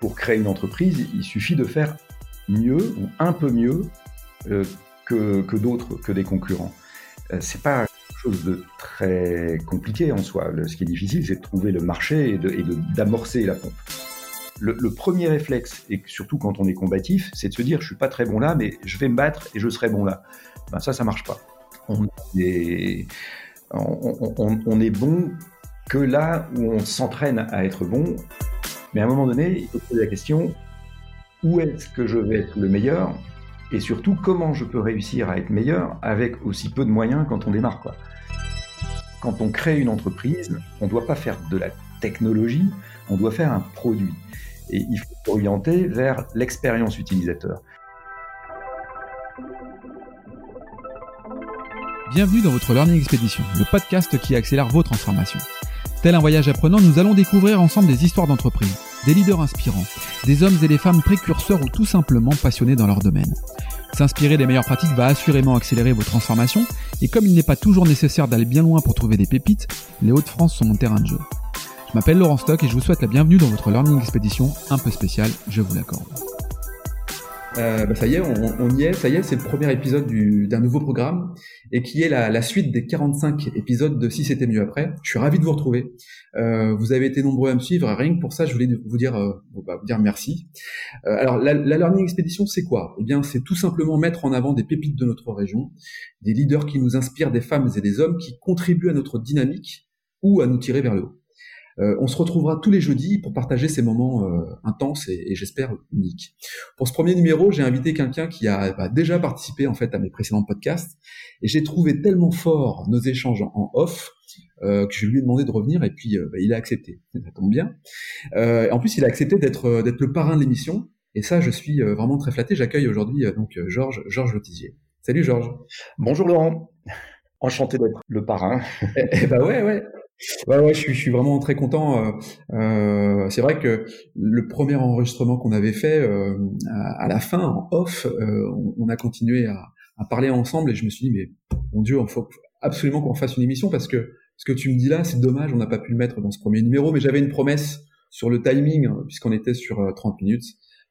pour créer une entreprise, il suffit de faire mieux ou un peu mieux euh, que, d'autres, que des concurrents. Euh, c'est pas quelque chose de très compliqué en soi. ce qui est difficile, c'est de trouver le marché et d'amorcer la pompe. Le, premier réflexe, et surtout quand on est combatif, c'est de se dire je suis pas très bon là, mais je vais me battre et je serai bon là. Ben ça, ça marche pas. On on est bon que là où on s'entraîne à être bon. Mais à un moment donné, il faut se poser la question où est-ce que je vais être le meilleur et surtout comment je peux réussir à être meilleur avec aussi peu de moyens quand on démarre. Quoi. Quand on crée une entreprise, on ne doit pas faire de la technologie, on doit faire un produit. Et il faut s'orienter vers l'expérience utilisateur. Bienvenue dans votre Learning Expedition, le podcast qui accélère vos transformations. Tel un voyage apprenant, nous allons découvrir ensemble des histoires d'entreprise, des leaders inspirants, des hommes et des femmes précurseurs ou tout simplement passionnés dans leur domaine. S'inspirer des meilleures pratiques va assurément accélérer vos transformations, et comme il n'est pas toujours nécessaire d'aller bien loin pour trouver des pépites, les Hauts-de-France sont mon terrain de jeu. Je m'appelle Laurent Stock et je vous souhaite la bienvenue dans votre Learning Expedition un peu spéciale, je vous l'accorde. Euh, bah, ça y est, on, y est, ça y est, c'est le premier épisode d'un nouveau programme et qui est la, suite des 45 épisodes de Si c'était mieux après. Je suis ravi de vous retrouver. Euh, vous avez été nombreux à me suivre, rien que pour ça, je voulais vous dire, euh, bah, vous dire merci. alors, la, la Learning Expedition, c'est quoi? Eh bien, c'est tout simplement mettre en avant des pépites de notre région, des leaders qui nous inspirent, des femmes et des hommes qui contribuent à notre dynamique ou à nous tirer vers le haut. Euh, on se retrouvera tous les jeudis pour partager ces moments euh, intenses et, j'espère uniques. Pour ce premier numéro, j'ai invité quelqu'un qui a bah, déjà participé en fait à mes précédents podcasts et j'ai trouvé tellement fort nos échanges en off euh, que je lui ai demandé de revenir et puis bah, il a accepté. Ça tombe bien. en plus, il a accepté d'être d'être le parrain de l'émission et ça, je suis vraiment très flatté. J'accueille aujourd'hui donc Georges Georges Lotisier. Salut Georges. Bonjour Laurent. Enchanté d'être le parrain. eh, eh bah ouais, ouais. Ouais, ouais, je suis, je suis vraiment très content. Euh, euh, c'est vrai que le premier enregistrement qu'on avait fait, euh, à, la fin, en off, on, a continué à, à, parler ensemble et je me suis dit, mais mon Dieu, il faut absolument qu'on fasse une émission parce que ce que tu me dis là, c'est dommage, on n'a pas pu le mettre dans ce premier numéro, mais j'avais une promesse sur le timing, hein, puisqu'on était sur 30 minutes.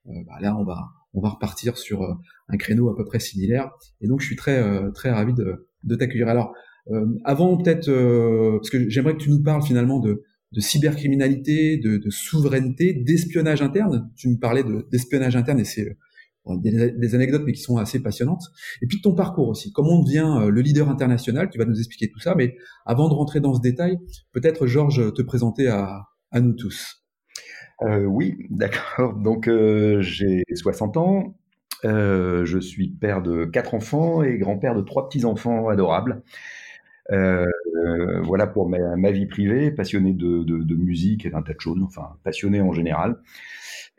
Bah là, on va, on va repartir sur un créneau à peu près similaire. Et donc, je suis très, très ravi de, de t'accueillir. Alors, euh, avant peut-être, euh, parce que j'aimerais que tu nous parles finalement de, de cybercriminalité, de, de souveraineté, d'espionnage interne. Tu me parlais d'espionnage interne et c'est euh, des, des, anecdotes mais qui sont assez passionnantes. Et puis de ton parcours aussi. Comment on devient le leader international? Tu vas nous expliquer tout ça. Mais avant de rentrer dans ce détail, peut-être Georges te présenter à, à nous tous. Euh, oui, d'accord. Donc euh, j'ai 60 ans. Euh, je suis père de quatre enfants et grand-père de trois petits-enfants adorables. Euh, voilà pour ma, vie privée, passionné de, musique et d'un tas de choses, enfin passionné en général.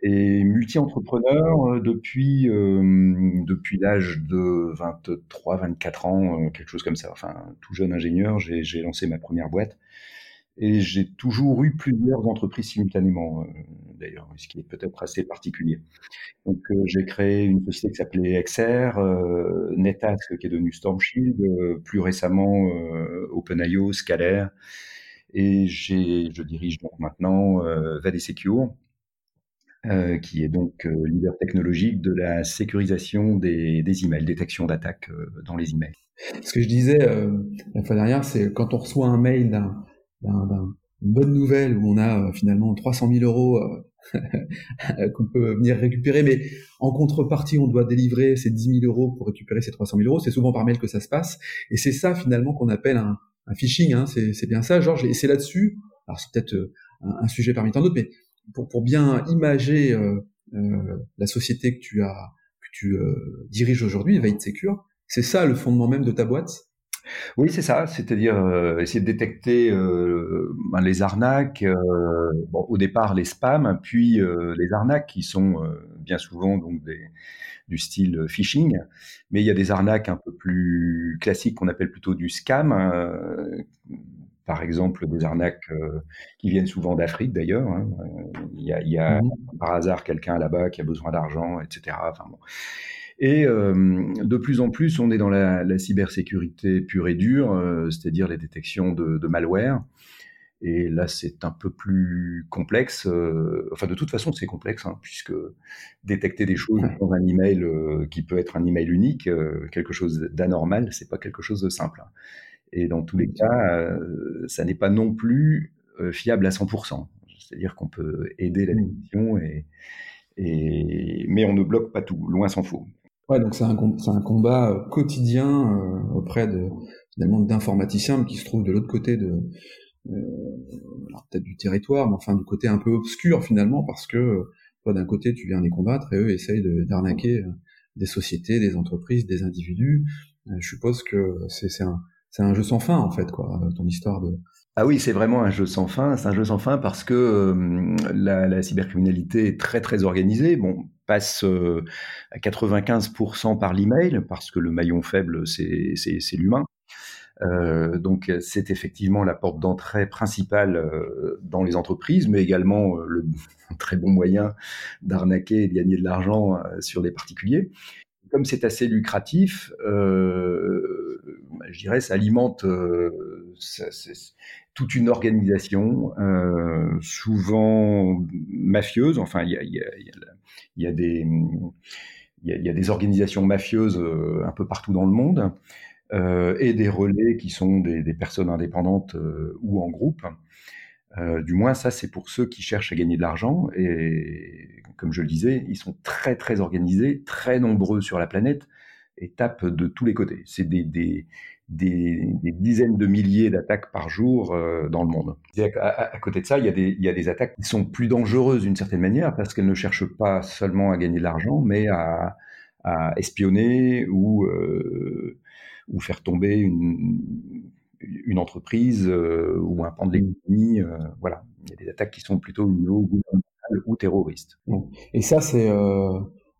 Et multi-entrepreneur euh, depuis, euh, depuis l'âge de 23-24 ans, quelque chose comme ça. Enfin, tout jeune ingénieur, j'ai lancé ma première boîte. Et j'ai toujours eu plusieurs entreprises simultanément, euh, d'ailleurs, ce qui est peut-être assez particulier. Donc, euh, j'ai créé une société qui s'appelait XR, euh, Netask qui est devenu Stormshield, plus récemment OpenIO, Scalaire, et je dirige donc maintenant Valley Secure, qui est donc leader technologique de la sécurisation des, des emails, détection d'attaques dans les emails. Ce que je disais la fois dernière, c'est quand on reçoit un mail d'un d'une bonne nouvelle où on a euh, finalement 300 000 euros euh, qu'on peut venir récupérer, mais en contrepartie, on doit délivrer ces 10 000 euros pour récupérer ces 300 000 euros. C'est souvent par mail que ça se passe, et c'est ça finalement qu'on appelle un, un phishing. Hein. C'est bien ça, Georges. Et c'est là-dessus. Alors c'est peut-être euh, un, sujet parmi tant d'autres, mais pour, bien imager la société que tu as, que tu diriges aujourd'hui, Vite Secure, c'est ça le fondement même de ta boîte? Oui, c'est ça, c'est-à-dire euh, essayer de détecter euh, ben, les arnaques, euh, bon, au départ les spams, puis les arnaques qui sont bien souvent donc des, du style phishing, mais il y a des arnaques un peu plus classiques qu'on appelle plutôt du scam, par exemple des arnaques qui viennent souvent d'Afrique d'ailleurs. Hein, il y a, il y a mmh par hasard quelqu'un là-bas qui a besoin d'argent, etc. Enfin, bon. Et euh, de plus en plus, on est dans la, la cybersécurité pure et dure, euh, c'est-à-dire les détections de, de, malware. Et là, c'est un peu plus complexe. Euh, enfin, de toute façon, c'est complexe, hein, puisque détecter des choses dans un email euh, qui peut être un email unique, euh, quelque chose d'anormal, c'est pas quelque chose de simple. Hein. Et dans tous les cas, ça n'est pas non plus fiable à 100%. C'est-à-dire qu'on peut aider la décision, et, et, mais on ne bloque pas tout, loin s'en faut. Ouais, donc c'est un, un, combat quotidien auprès de finalement d'informaticiens qui se trouvent de l'autre côté de, euh, peut-être du territoire, mais enfin du côté un peu obscur finalement, parce que toi d'un côté tu viens les combattre et eux essayent d'arnaquer euh, des sociétés, des entreprises, des individus. Euh, je suppose que c'est un, un jeu sans fin en fait, quoi, ton histoire de, ah oui, c'est vraiment un jeu sans fin. C'est un jeu sans fin parce que la, la, cybercriminalité est très très organisée. Bon, passe à 95% par l'email parce que le maillon faible c'est l'humain. Euh, donc c'est effectivement la porte d'entrée principale euh, dans les entreprises, mais également euh, le très bon moyen d'arnaquer et de gagner de l'argent sur des particuliers. Comme c'est assez lucratif, je dirais, ça alimente toute une organisation, souvent mafieuse. Enfin, il y a, des organisations mafieuses un peu partout dans le monde. Euh, et des relais qui sont des, personnes indépendantes euh, ou en groupe. Euh, du moins, ça, c'est pour ceux qui cherchent à gagner de l'argent. Et comme je le disais, ils sont très, très organisés, très nombreux sur la planète et tapent de tous les côtés. C'est des, des, des, dizaines de milliers d'attaques par jour euh, dans le monde. À, à, côté de ça, il y, a des, il y a des attaques qui sont plus dangereuses d'une certaine manière parce qu'elles ne cherchent pas seulement à gagner de l'argent, mais à, à espionner ou euh, ou faire tomber une, une entreprise euh, ou un pan de l'économie. Euh, voilà, il y a des attaques qui sont plutôt au niveau gouvernemental ou terroriste. Et ça, c'est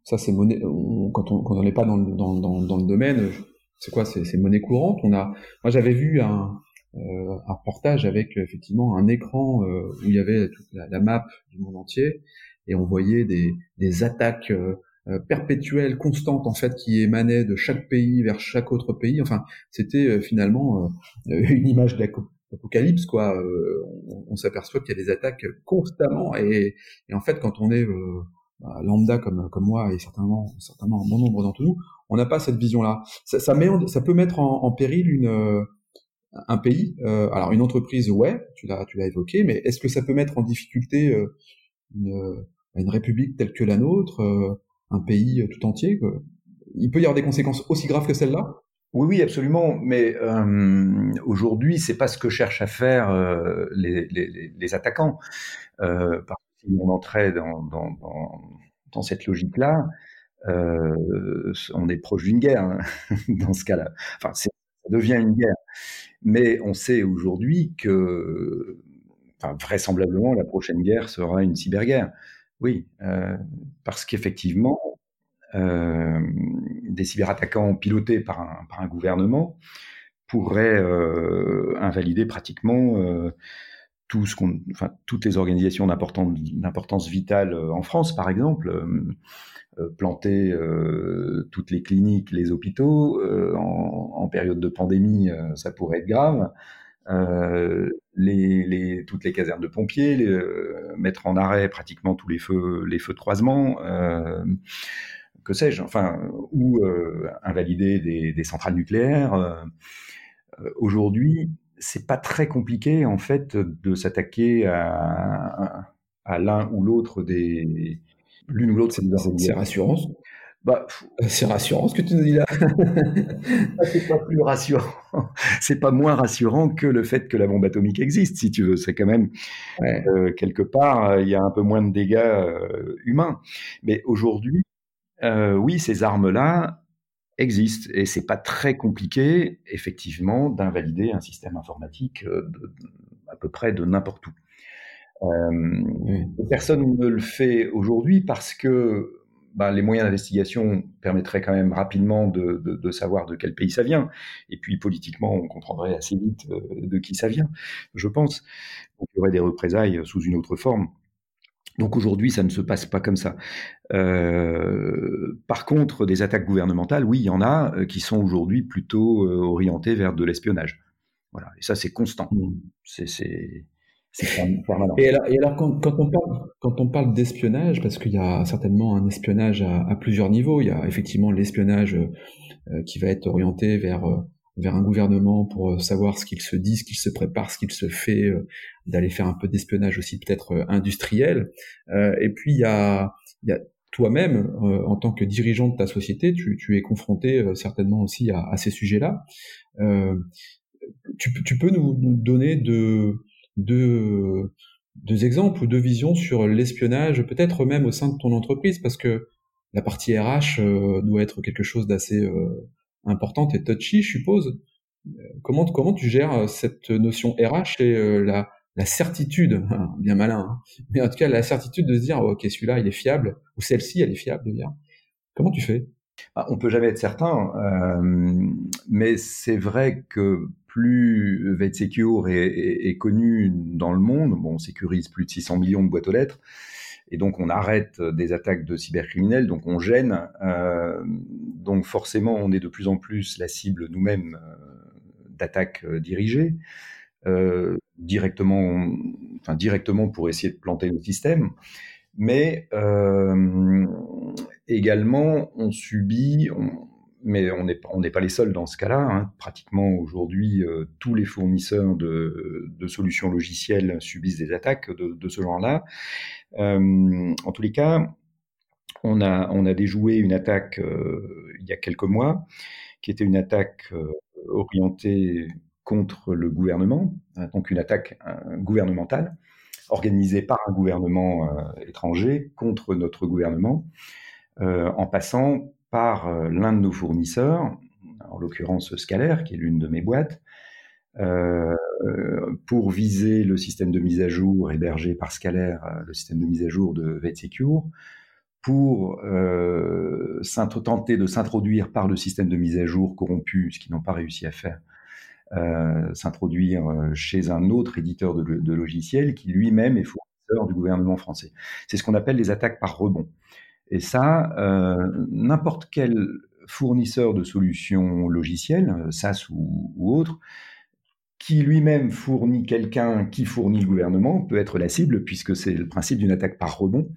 ça, c'est monnaie. quand on quand n'est pas dans le, dans, dans, dans le domaine, c'est quoi C'est monnaie courante? On a, moi, j'avais vu un euh, un reportage avec effectivement un écran où il y avait toute la, la, map du monde entier et on voyait des, des attaques euh, perpétuelle, constante en fait, qui émanait de chaque pays vers chaque autre pays. Enfin, c'était euh, finalement euh, une image d'apocalypse, quoi. on, s'aperçoit qu'il y a des attaques constamment, et, en fait, quand on est bah, lambda comme comme moi et certainement certainement bon nombre d'entre nous, on n'a pas cette vision-là. Ça, ça, met, ça peut mettre en, péril une un pays. alors une entreprise, ouais, tu l'as tu l'as évoqué, mais est-ce que ça peut mettre en difficulté une, une république telle que la nôtre un pays tout entier. Il peut y avoir des conséquences aussi graves que celles-là? Oui, oui, absolument. Mais euh, aujourd'hui, c'est pas ce que cherchent à faire euh, les, les, les, attaquants. Euh, si on entrait dans, cette logique-là, euh, on est proche d'une guerre hein, dans ce cas-là. Enfin, ça devient une guerre. Mais on sait aujourd'hui que, vraisemblablement, la prochaine guerre sera une cyberguerre. Oui, euh, parce qu'effectivement, euh, des cyberattaquants pilotés par un, gouvernement pourraient invalider pratiquement toutes les organisations d'importance vitale euh, en France, par exemple, euh, planter toutes les cliniques, les hôpitaux en, période de pandémie, ça pourrait être grave. Euh, toutes les casernes de pompiers, euh, mettre en arrêt pratiquement tous les feux, de croisement, euh, que sais-je, enfin, ou invalider des, des, centrales nucléaires. Aujourd'hui, c'est pas très compliqué en fait de s'attaquer à, à, l'un ou l'autre des l'une ou l'autre c'est rassurant bah, euh, c'est rassurant ce que tu nous dis là. c'est pas plus rassurant. C'est pas moins rassurant que le fait que la bombe atomique existe, si tu veux. C'est quand même euh, quelque part, euh, il y a un peu moins de dégâts euh, humains. Mais aujourd'hui, euh, oui, ces armes-là existent et c'est pas très compliqué, effectivement, d'invalider un système informatique de, à peu près de n'importe où. Euh, Personne ne le fait aujourd'hui parce que bah, les moyens d'investigation permettraient quand même rapidement de, de, de, savoir de quel pays ça vient. Et puis politiquement, on comprendrait assez vite euh, de qui ça vient, je pense. Donc, il y aurait des représailles sous une autre forme. Donc aujourd'hui, ça ne se passe pas comme ça. Euh, par contre, des attaques gouvernementales, oui, il y en a euh, qui sont aujourd'hui plutôt euh, orientées vers de l'espionnage. Voilà, et ça c'est constant. Mmh. C'est Et alors, quand, on parle, quand on parle d'espionnage, parce qu'il y a certainement un espionnage à, plusieurs niveaux, il y a effectivement l'espionnage euh, qui va être orienté vers vers un gouvernement pour euh, savoir ce qu'il se dit, ce qu'il se prépare, ce qu'il se fait, d'aller faire un peu d'espionnage aussi peut-être industriel. et puis il y a, y a toi-même, en tant que dirigeant de ta société, tu, tu es confronté certainement aussi à, à ces sujets-là. Tu, tu, peux nous, nous donner de deux, deux exemples ou deux visions sur l'espionnage, peut-être même au sein de ton entreprise, parce que la partie RH euh, doit être quelque chose d'assez euh, important et touchy, je suppose. Euh, comment, tu gères cette notion RH et la, la certitude, hein, bien malin, hein, mais en tout cas la certitude de se dire, ok, celui-là, il est fiable, ou celle-ci, elle est fiable. Comment tu fais? Bah, On peut jamais être certain, mais c'est vrai que plus VetSecure est, est, est, connu dans le monde, bon, on sécurise plus de 600 millions de boîtes aux lettres, et donc on arrête des attaques de cybercriminels, donc on gêne, euh, donc forcément on est de plus en plus la cible nous-mêmes euh, d'attaques euh, dirigées, euh, directement, enfin directement pour essayer de planter nos systèmes, mais euh, également on subit, mais on n'est pas les seuls dans ce cas-là. Hein. Pratiquement aujourd'hui, euh, tous les fournisseurs de, solutions logicielles subissent des attaques de, ce genre-là. Euh, en tous les cas, on a, déjoué une attaque euh, il y a quelques mois, qui était une attaque orientée contre le gouvernement, hein, donc une attaque gouvernementale organisée par un gouvernement étranger contre notre gouvernement, en passant par euh, l'un de nos fournisseurs, en l'occurrence Scalaire, qui est l'une de mes boîtes, euh, pour viser le système de mise à jour hébergé par Scalaire, euh, le système de mise à jour de VetSecure, pour euh, tenter de s'introduire par le système de mise à jour corrompu, ce qu'ils n'ont pas réussi à faire, euh, s'introduire chez un autre éditeur de logiciels qui lui-même est fournisseur du gouvernement français. C'est ce qu'on appelle les attaques par rebond. Et ça, euh, n'importe quel fournisseur de solutions logicielles, euh, SaaS ou, autre, qui lui-même fournit quelqu'un qui fournit le gouvernement, peut être la cible, puisque c'est le principe d'une attaque par rebond.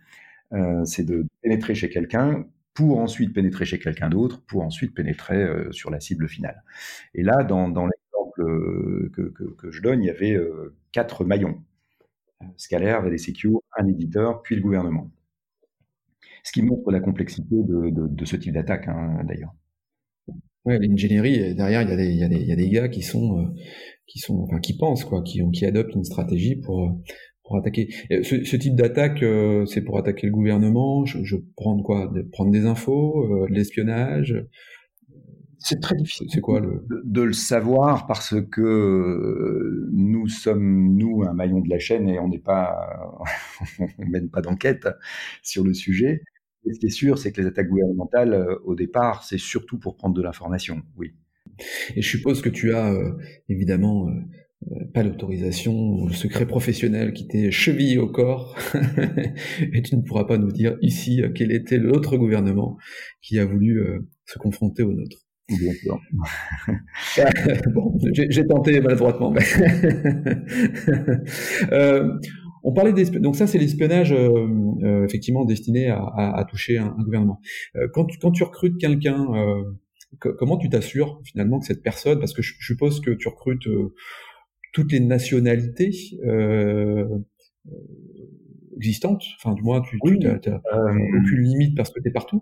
Euh, c'est de pénétrer chez quelqu'un pour ensuite pénétrer chez quelqu'un d'autre, pour ensuite pénétrer sur la cible finale. Et là, dans, l'exemple que, je donne, il y avait quatre maillons. Scalaire, VDCQ, un éditeur, puis le gouvernement. Ce qui montre la complexité de, de, de ce type d'attaque, hein, d'ailleurs. Ouais, l'ingénierie derrière, il y a des, il y a des, il y a des gars qui sont, euh, qui sont, enfin, qui pensent quoi, qui, qui adoptent une stratégie pour, pour attaquer. Ce, ce type d'attaque, euh, c'est pour attaquer le gouvernement. Je, je prends quoi? De Prendre des infos, euh, de l'espionnage? C'est très difficile. C'est quoi le... de, de, le savoir parce que nous sommes nous un maillon de la chaîne et on n'est pas, on mène pas d'enquête sur le sujet. Et ce qui est sûr, c'est que les attaques gouvernementales, euh, au départ, c'est surtout pour prendre de l'information, oui. Et je suppose que tu as euh, évidemment euh, pas l'autorisation ou le secret professionnel qui t'est chevillé au corps, et tu ne pourras pas nous dire ici quel était l'autre gouvernement qui a voulu se confronter au nôtre. Bien sûr. bon, j'ai tenté maladroitement. Mais on parlait d'espionnage. Donc ça, c'est l'espionnage euh, euh, effectivement destiné à, à, à toucher un, un gouvernement. Euh, quand, tu, quand tu recrutes quelqu'un, euh, comment tu t'assures finalement que cette personne, parce que je, je suppose que tu recrutes euh, toutes les nationalités existantes. Enfin, du moins, tu, oui, n'as aucune limite parce que tu es partout.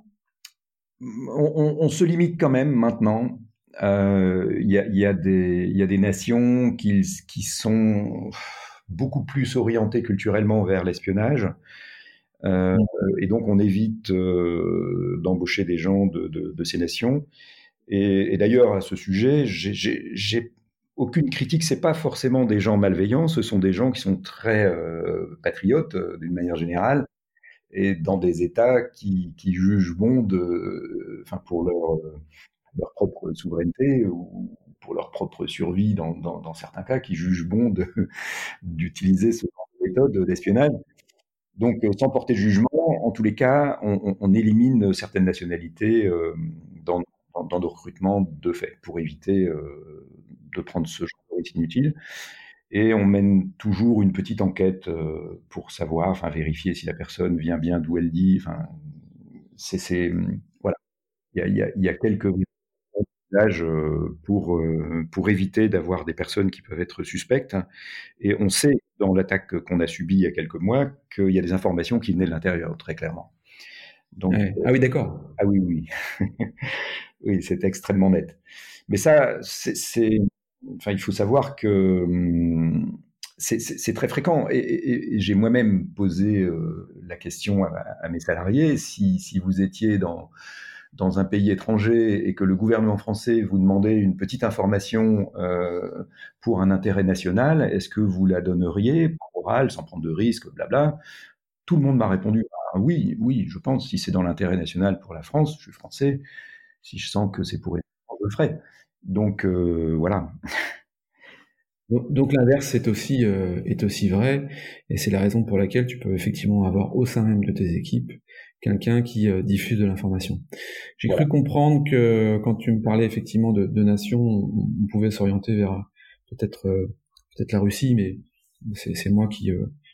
On, on, on, se limite quand même maintenant. Il y, a, y, a des, y a des nations qui, qui sont beaucoup plus orienté culturellement vers l'espionnage. Euh, et donc, on évite euh, d'embaucher des gens de, ces nations. Et, d'ailleurs, à ce sujet, j'ai aucune critique. C'est pas forcément des gens malveillants. Ce sont des gens qui sont très euh, patriotes d'une manière générale et dans des États qui, jugent bon de, enfin pour leur leur propre souveraineté ou pour leur propre survie dans, certains cas, qui jugent bon d'utiliser ce genre de méthode d'espionnage. Donc, euh, sans porter jugement, en tous les cas, on, élimine certaines nationalités euh, dans, dans, nos recrutements de fait, pour éviter euh, de prendre ce genre de risque inutile. et on mène toujours une petite enquête pour savoir, enfin vérifier si la personne vient bien d'où elle dit. Enfin, c'est voilà, il y a, y, a, y a, quelques euh, pour euh, pour éviter d'avoir des personnes qui peuvent être suspectes. Et on sait dans l'attaque qu'on a subie il y a quelques mois qu'il y a des informations qui venaient de l'intérieur, très clairement. Donc, ah oui, d'accord. Ah oui, oui, oui, c'est extrêmement net. Mais ça, c'est enfin, il faut savoir que hum, c'est très fréquent. Et, j'ai moi-même posé euh, la question à, mes salariés si, si, vous étiez dans, dans un pays étranger et que le gouvernement français vous demandait une petite information euh, pour un intérêt national, est-ce que vous la donneriez par oral, sans prendre de risque, blabla? Tout le monde m'a répondu ah oui, oui, je pense, si c'est dans l'intérêt national pour la France, je suis français, si je sens que c'est pour je le ferai. Donc euh, voilà. Donc, l'inverse est aussi euh, est aussi vrai, et c'est la raison pour laquelle tu peux effectivement avoir au sein même de tes équipes quelqu'un qui euh, diffuse de l'information. J'ai cru comprendre que quand tu me parlais effectivement de, de nations, on, pouvait s'orienter vers peut-être peut-être la Russie, mais c'est moi qui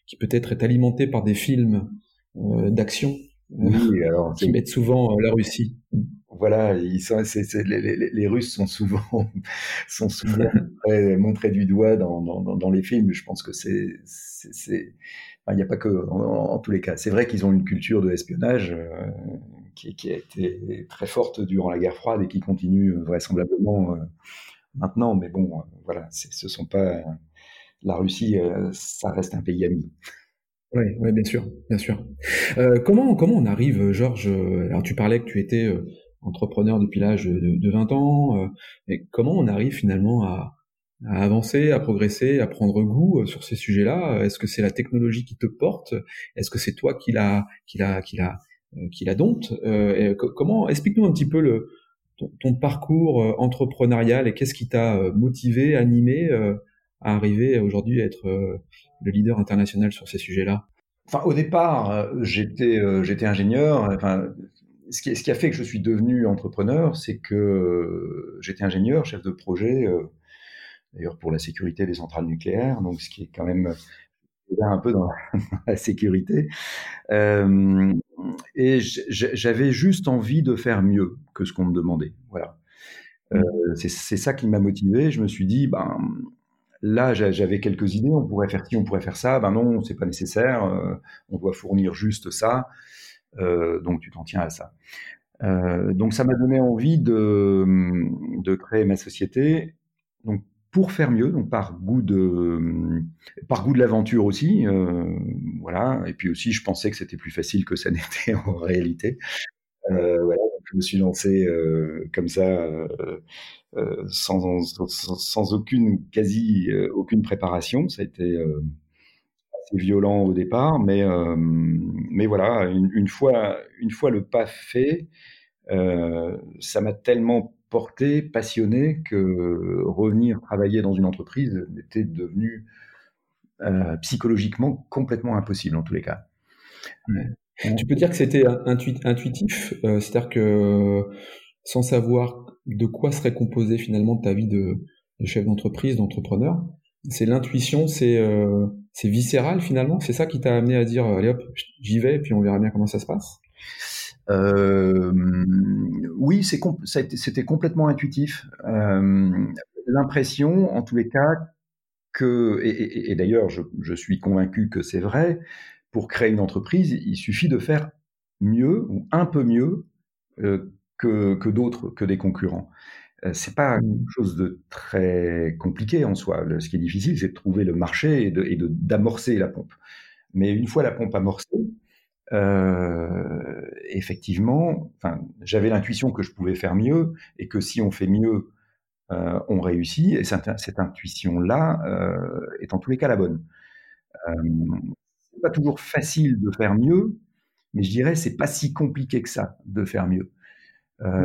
qui peut-être est alimenté par des films d'action oui, alors, qui mettent souvent la Russie voilà, ils sont, les, Russes sont souvent, sont souvent montrés, du doigt dans, dans, les films. Je pense que c'est, il n'y a pas que, en, tous les cas. C'est vrai qu'ils ont une culture de espionnage euh, qui, qui, a été très forte durant la guerre froide et qui continue euh, vraisemblablement euh, maintenant. Mais bon, voilà, ce sont pas la Russie, ça reste un pays ami. Oui, ouais, bien sûr, bien sûr. comment comment on arrive, Georges Alors tu parlais que tu étais entrepreneur depuis l'âge de, 20 ans. Euh, et comment on arrive finalement à, avancer, à progresser, à prendre goût euh, sur ces sujets-là. Est-ce que c'est la technologie qui te porte? Est-ce que c'est toi qui la, qui la, qui la, euh, qui la dompte? Comment Explique-nous un petit peu ton, parcours entrepreneurial et qu'est-ce qui t'a motivé, animé à arriver aujourd'hui à être le leader international sur ces sujets-là? Enfin, au départ, j'étais ingénieur. Enfin, ce qui, a fait que je suis devenu entrepreneur, c'est que euh, j'étais ingénieur, chef de projet, euh, d'ailleurs pour la sécurité des centrales nucléaires, donc ce qui est quand même un peu dans la, sécurité. Euh, et j'avais juste envie de faire mieux que ce qu'on me demandait. Voilà. Euh, c'est ça qui m'a motivé. Je me suis dit, ben là, j'avais quelques idées. On pourrait faire ci, on pourrait faire ça. Ben non, c'est pas nécessaire. Euh, on doit fournir juste ça. Euh, donc tu t'en tiens à ça. Euh, donc ça m'a donné envie de, de créer ma société. Donc pour faire mieux, donc par goût de par goût de l'aventure aussi, euh, voilà. Et puis aussi, je pensais que c'était plus facile que ça n'était en réalité. Euh, voilà, je me suis lancé euh, comme ça, euh, sans, sans, aucune quasi aucune préparation. Ça a été c'est violent au départ, mais, euh, mais voilà, une, fois, une fois le pas fait, euh, ça m'a tellement porté, passionné, que revenir travailler dans une entreprise était devenu euh, psychologiquement complètement impossible en tous les cas. Tu peux dire que c'était intuitif, c'est-à-dire que sans savoir de quoi serait composée finalement ta vie de, de chef d'entreprise, d'entrepreneur, c'est l'intuition, c'est euh, c'est viscéral finalement? C'est ça qui t'a amené à dire allez hop, j'y vais et puis on verra bien comment ça se passe? Euh, oui, c'est c'était complètement intuitif. Euh, L'impression, en tous les cas, que et, et, d'ailleurs, je, je, suis convaincu que c'est vrai. Pour créer une entreprise, il suffit de faire mieux ou un peu mieux euh, que, que d'autres, que des concurrents. Euh, c'est pas mmh. quelque chose de très compliqué en soi. ce qui est difficile, c'est de trouver le marché et de, d'amorcer la pompe. Mais une fois la pompe amorcée, euh, effectivement, enfin, j'avais l'intuition que je pouvais faire mieux et que si on fait mieux, euh, on réussit. Et cette, intuition-là euh, est en tous les cas la bonne. C'est pas toujours facile de faire mieux, mais je dirais c'est pas si compliqué que ça de faire mieux. Euh,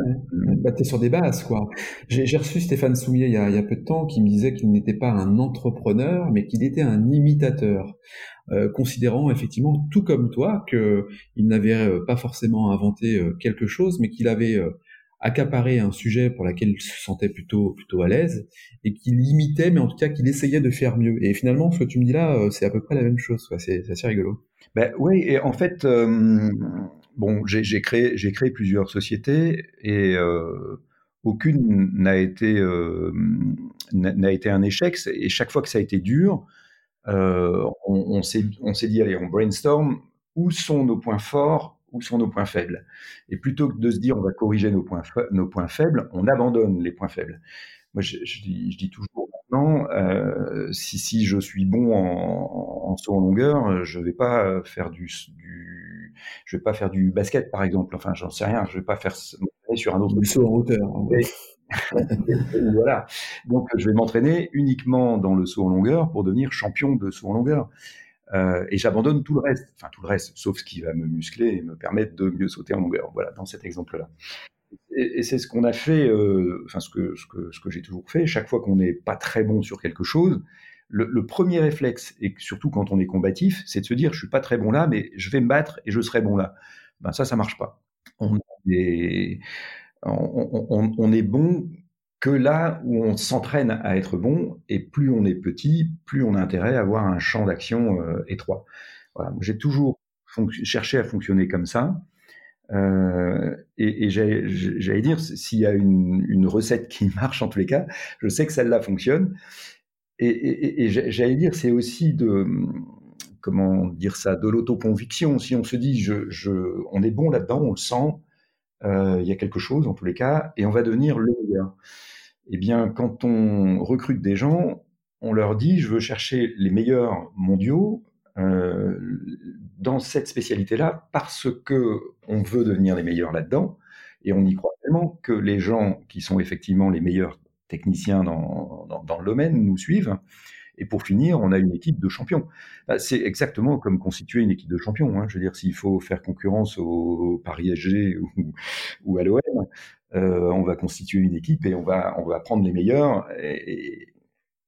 bah, t'es sur des bases, quoi. J'ai reçu Stéphane Soumier il y, a, il y a peu de temps qui me disait qu'il n'était pas un entrepreneur, mais qu'il était un imitateur, euh, considérant effectivement, tout comme toi, que il n'avait euh, pas forcément inventé euh, quelque chose, mais qu'il avait accaparer un sujet pour lequel il se sentait plutôt plutôt à l'aise et qu'il imitait, mais en tout cas qu'il essayait de faire mieux. Et finalement, ce que tu me dis là, c'est à peu près la même chose. C'est assez rigolo. Ben oui, et en fait, bon, j'ai créé créé plusieurs sociétés et aucune n'a été n'a été un échec. Et chaque fois que ça a été dur, on, on s'est dit allez, on brainstorm où sont nos points forts, où sont nos points faibles. Et plutôt que de se dire on va corriger nos points, nos points faibles, on abandonne les points faibles. Moi, je, dis, je dis, toujours maintenant, euh, si, si je suis bon en, en, saut en longueur, je vais pas faire du, du, je vais pas faire du basket par exemple. Enfin, j'en sais rien. Je vais pas faire sur un autre du saut en hauteur. voilà. Donc, je vais m'entraîner uniquement dans le saut en longueur pour devenir champion de saut en longueur. Euh, et j'abandonne tout le reste, enfin tout le reste, sauf ce qui va me muscler et me permettre de mieux sauter en longueur. Voilà, dans cet exemple-là. Et, c'est ce qu'on a fait, euh, enfin ce que, ce que, ce que j'ai toujours fait. Chaque fois qu'on n'est pas très bon sur quelque chose, le, premier réflexe, et surtout quand on est combatif, c'est de se dire je suis pas très bon là, mais je vais me battre et je serai bon là. Ben ça, ça marche pas. On est bon que là où on s'entraîne à être bon, et plus on est petit, plus on a intérêt à avoir un champ d'action euh, étroit. Voilà. J'ai toujours cherché à fonctionner comme ça. Euh, et, j'allais dire, s'il y a une, recette qui marche en tous les cas, je sais que celle-là fonctionne. Et, j'allais dire, c'est aussi de, comment dire ça, de l'autoconviction. Si on se dit, on est bon là-dedans, on le sent, euh, il y a quelque chose en tous les cas, et on va devenir le meilleur eh bien, quand on recrute des gens, on leur dit je veux chercher les meilleurs mondiaux euh, dans cette spécialité-là parce que on veut devenir les meilleurs là-dedans et on y croit tellement que les gens qui sont effectivement les meilleurs techniciens dans, dans, le domaine nous suivent. Et pour finir, on a une équipe de champions. Bah, c'est exactement comme constituer une équipe de champions. Hein. Je veux dire, s'il faut faire concurrence au Paris SG ou, ou à l'OM, euh, on va constituer une équipe et on va, on va prendre les meilleurs et,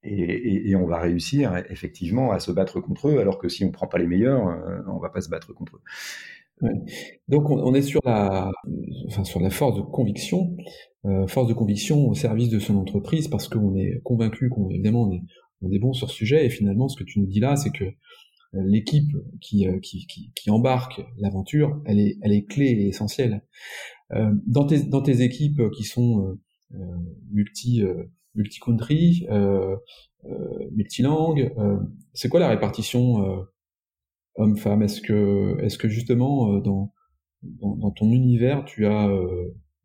et, et, on va réussir effectivement à se battre contre eux, alors que si on prend pas les meilleurs, euh, on va pas se battre contre eux. Ouais. Donc on, on, est sur la, enfin, sur la force de conviction, euh, force de conviction au service de son entreprise, parce qu'on est convaincu qu'on évidemment on est, on est bon sur ce sujet. Et finalement, ce que tu nous dis là, c'est que l'équipe qui, qui, qui, qui embarque l'aventure, elle est, elle est clé et essentielle. Euh, dans, tes, dans tes équipes qui sont euh, euh, multi multi country, multilangue, c'est quoi la répartition homme-femme? Est-ce que est-ce que justement dans, dans, dans ton univers tu as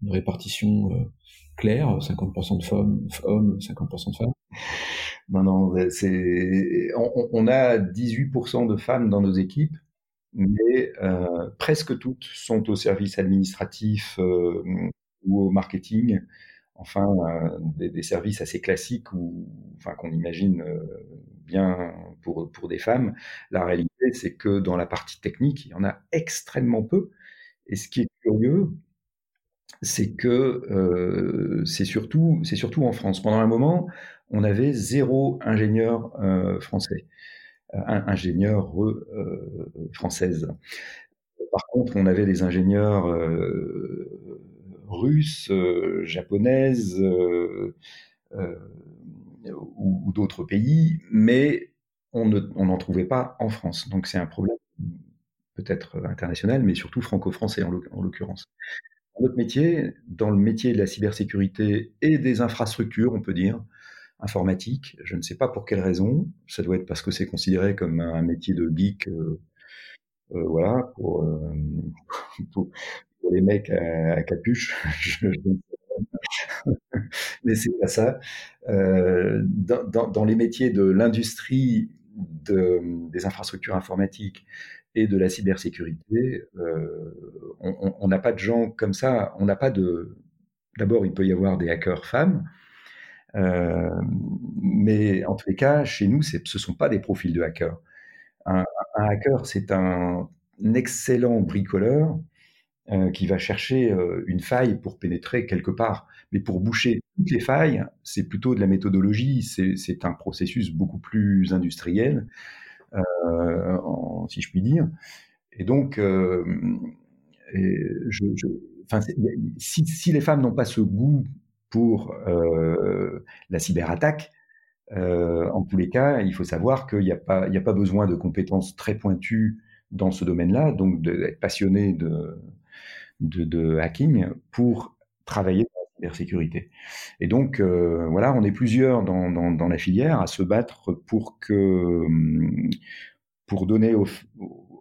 une répartition claire, 50% de femmes, hommes, 50% de femmes? Non, non, c'est, on, on, a 18% de femmes dans nos équipes mais euh, presque toutes sont au service administratif euh, ou au marketing, enfin euh, des, services assez classiques ou enfin qu'on imagine euh, bien pour pour des femmes. La réalité, c'est que dans la partie technique, il y en a extrêmement peu. Et ce qui est curieux, c'est que euh, c'est surtout c'est surtout en France. Pendant un moment, on avait zéro ingénieur français. Euh, ingénieurs euh, françaises. Par contre, on avait des ingénieurs russes, japonaises ou, ou d'autres pays, mais on n'en trouvait pas en France. Donc c'est un problème peut-être international, mais surtout franco-français en l'occurrence. Dans notre métier, dans le métier de la cybersécurité et des infrastructures, on peut dire, informatique. Je ne sais pas pour quelle raison. Ça doit être parce que c'est considéré comme un métier de geek, euh, euh, voilà, euh, pour, les mecs à, à capuche. Mais c'est pas ça. Euh, dans, les métiers de l'industrie de, des infrastructures informatiques et de la cybersécurité, euh, on n'a pas de gens comme ça. On n'a pas de. D'abord, il peut y avoir des hackers femmes. Euh, mais en tous les cas, chez nous, ce ne sont pas des profils de hackers. Un hacker, c'est un, excellent bricoleur euh, qui va chercher euh, une faille pour pénétrer quelque part. Mais pour boucher toutes les failles, c'est plutôt de la méthodologie, c'est un processus beaucoup plus industriel, euh, si je puis dire. Et donc, si, les femmes n'ont pas ce goût pour la cyberattaque, en tous les cas, il faut savoir qu'il n'y a, pas, a pas besoin de compétences très pointues dans ce domaine-là, donc d'être passionné de, de, hacking pour travailler dans la cybersécurité. Et donc, euh, voilà, on est plusieurs dans, dans, la filière à se battre pour que pour donner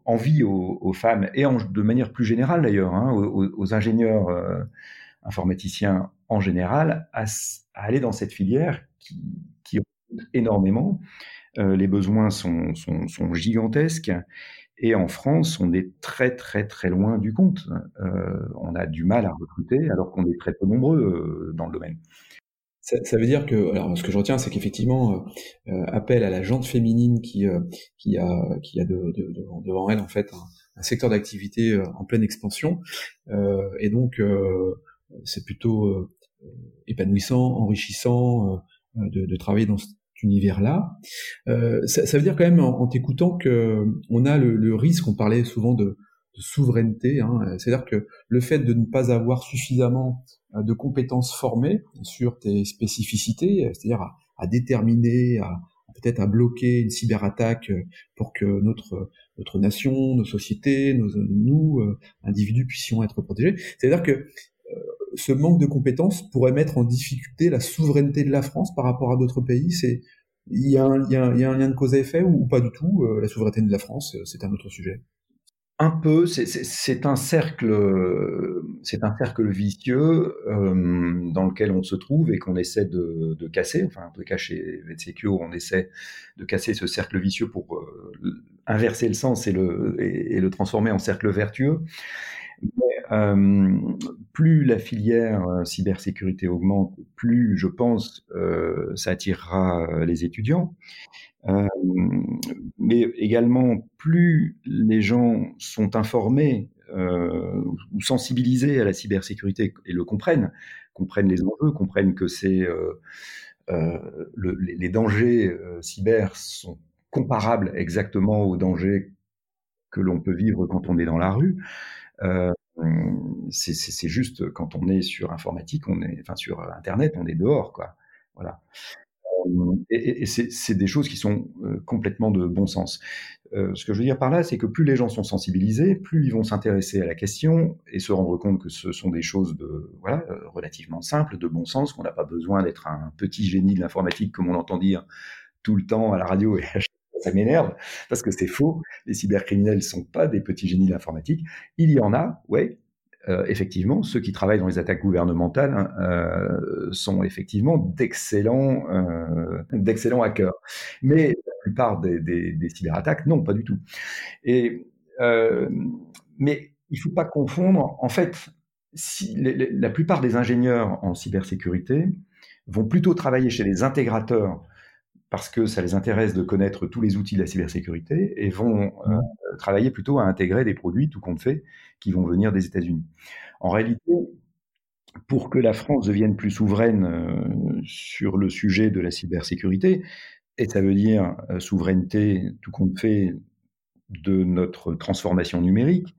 envie aux, femmes et en, de manière plus générale d'ailleurs, hein, aux, ingénieurs euh, informaticiens en général, à, aller dans cette filière qui, qui énormément. Euh, les besoins sont, sont, gigantesques. Et en France, on est très très très loin du compte. Euh, on a du mal à recruter alors qu'on est très peu nombreux euh, dans le domaine. Ça, ça, veut dire que, alors ce que je retiens, c'est qu'effectivement, euh, euh appel à la jante féminine qui euh, qui a qui a de, de, de, devant elle en fait un, secteur d'activité euh, en pleine expansion, et donc c'est plutôt épanouissant, enrichissant de, travailler dans cet univers-là. Ça, ça, veut dire quand même en, t'écoutant que on a le, risque, on parlait souvent de, souveraineté, hein, c'est-à-dire que le fait de ne pas avoir suffisamment euh, de compétences formées sur tes spécificités, c'est-à-dire à, déterminer, à, peut-être à bloquer une cyberattaque pour que notre notre nation, nos sociétés, nous euh, individus puissions être protégés. C'est-à-dire que euh, ce manque de compétences pourrait mettre en difficulté la souveraineté de la France par rapport à d'autres pays? C'est il y, y a un, lien de cause à effet ou, pas du tout La souveraineté de la France, c'est un autre sujet? Un peu, c'est un cercle, c'est un cercle vicieux euh, dans lequel on se trouve et qu'on essaie de, casser. Enfin, en tout cas chez Vetsecure, on essaie de casser ce cercle vicieux pour euh, inverser le sens et, le transformer en cercle vertueux. Mais, euh, plus la filière euh, cybersécurité augmente, plus, je pense, euh, ça attirera les étudiants. Mais également, plus les gens sont informés ou sensibilisés à la cybersécurité et le comprennent, comprennent les enjeux, comprennent que les dangers cyber sont comparables exactement aux dangers que l'on peut vivre quand on est dans la rue. Euh, c'est juste quand on est sur informatique, on est, enfin sur Internet, on est dehors, quoi. Voilà. Euh, et, c'est des choses qui sont euh, complètement de bon sens. Euh, ce que je veux dire par là, c'est que plus les gens sont sensibilisés, plus ils vont s'intéresser à la question et se rendre compte que ce sont des choses de voilà relativement simples, de bon sens, qu'on n'a pas besoin d'être un petit génie de l'informatique comme on entend dire tout le temps à la radio et à ça m'énerve parce que c'est faux. Les cybercriminels sont pas des petits génies de l'informatique. Il y en a, ouais, euh, effectivement, ceux qui travaillent dans les attaques gouvernementales hein, euh, sont effectivement d'excellents, euh, d'excellents hackers. Mais la plupart des, cyberattaques, non, pas du tout. Et, euh, mais il faut pas confondre. En fait, la plupart des ingénieurs en cybersécurité vont plutôt travailler chez les intégrateurs parce que ça les intéresse de connaître tous les outils de la cybersécurité et vont euh, mmh. travailler plutôt à intégrer des produits, tout compte fait, qui vont venir des États-Unis. En réalité, pour que la France devienne plus souveraine euh, sur le sujet de la cybersécurité, et ça veut dire euh, souveraineté, tout compte fait, de notre transformation numérique,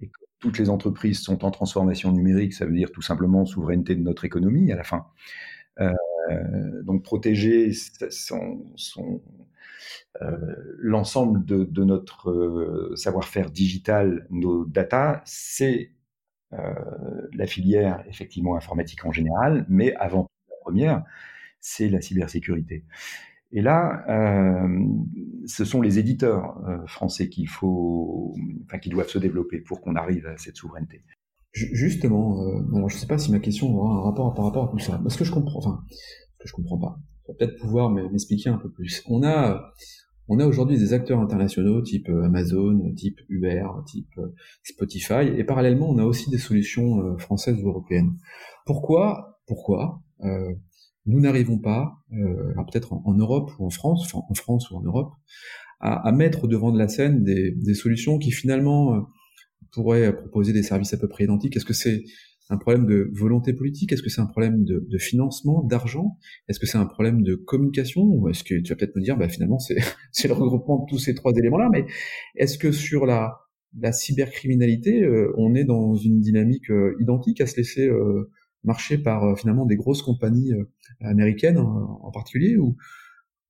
et que toutes les entreprises sont en transformation numérique, ça veut dire tout simplement souveraineté de notre économie à la fin. Euh, donc protéger euh, l'ensemble de, notre euh, savoir-faire digital, nos data, c'est la filière effectivement informatique en général, mais avant la première, c'est la cybersécurité. Et là, ce sont les éditeurs français qu'il faut, enfin, qui doivent se développer pour qu'on arrive à cette souveraineté. Justement, euh, alors je ne sais pas si ma question aura un rapport par rapport à tout ça. Parce que je comprends, enfin, que je comprends pas. Peut-être pouvoir m'expliquer un peu plus. On a, on a aujourd'hui des acteurs internationaux type euh, Amazon, type Uber, type euh, Spotify, et parallèlement, on a aussi des solutions euh, françaises ou européennes. Pourquoi, pourquoi euh, nous n'arrivons pas, euh, peut-être en, Europe ou en France, enfin en France ou en Europe, à, mettre devant de la scène des, des solutions qui finalement pourrait proposer des services à peu près identiques? Est-ce que c'est un problème de volonté politique? Est-ce que c'est un problème de, financement, d'argent? Est-ce que c'est un problème de communication? Ou est-ce que tu vas peut-être me dire, bah, finalement, c'est, le regroupement de tous ces trois éléments-là, mais est-ce que sur la, cybercriminalité, euh, on est dans une dynamique euh, identique à se laisser euh, marcher par finalement des grosses compagnies américaines en, particulier?